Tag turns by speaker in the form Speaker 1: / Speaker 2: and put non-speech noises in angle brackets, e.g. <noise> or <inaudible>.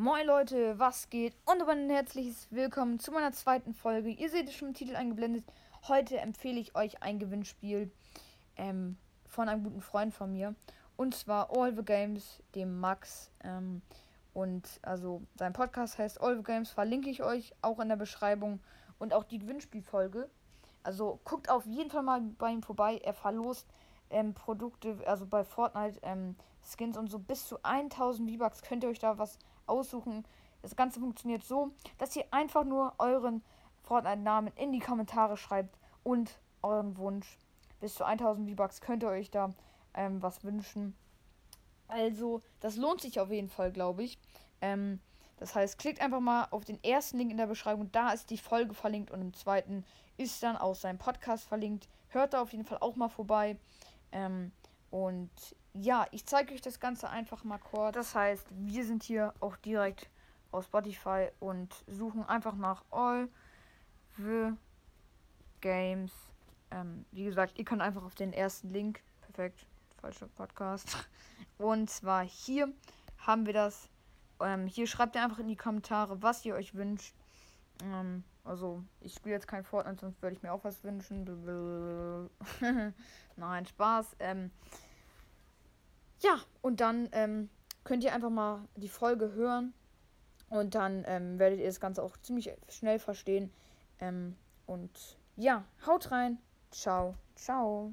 Speaker 1: Moin Leute, was geht? Und ein herzliches Willkommen zu meiner zweiten Folge. Ihr seht es schon im Titel eingeblendet. Heute empfehle ich euch ein Gewinnspiel ähm, von einem guten Freund von mir. Und zwar All the Games, dem Max. Ähm, und also sein Podcast heißt All the Games, verlinke ich euch auch in der Beschreibung. Und auch die Gewinnspielfolge. Also guckt auf jeden Fall mal bei ihm vorbei. Er verlost ähm, Produkte, also bei Fortnite ähm, Skins und so bis zu 1000 V-Bucks könnt ihr euch da was aussuchen. Das Ganze funktioniert so, dass ihr einfach nur euren Fortnite-Namen in die Kommentare schreibt und euren Wunsch. Bis zu 1000 V-Bucks könnt ihr euch da ähm, was wünschen. Also, das lohnt sich auf jeden Fall, glaube ich. Ähm, das heißt, klickt einfach mal auf den ersten Link in der Beschreibung. Da ist die Folge verlinkt und im zweiten ist dann auch sein Podcast verlinkt. Hört da auf jeden Fall auch mal vorbei. Ähm, und ja, ich zeige euch das Ganze einfach mal kurz. Das heißt, wir sind hier auch direkt auf Spotify und suchen einfach nach All the Games. Ähm, wie gesagt, ihr könnt einfach auf den ersten Link. Perfekt, falscher Podcast. <laughs> Und zwar hier haben wir das. Ähm, hier schreibt ihr einfach in die Kommentare, was ihr euch wünscht. Ähm, also, ich spiele jetzt kein Fortnite, sonst würde ich mir auch was wünschen. <laughs> Nein, Spaß. Ähm, ja, und dann ähm, könnt ihr einfach mal die Folge hören. Und dann ähm, werdet ihr das Ganze auch ziemlich schnell verstehen. Ähm, und ja, haut rein. Ciao. Ciao.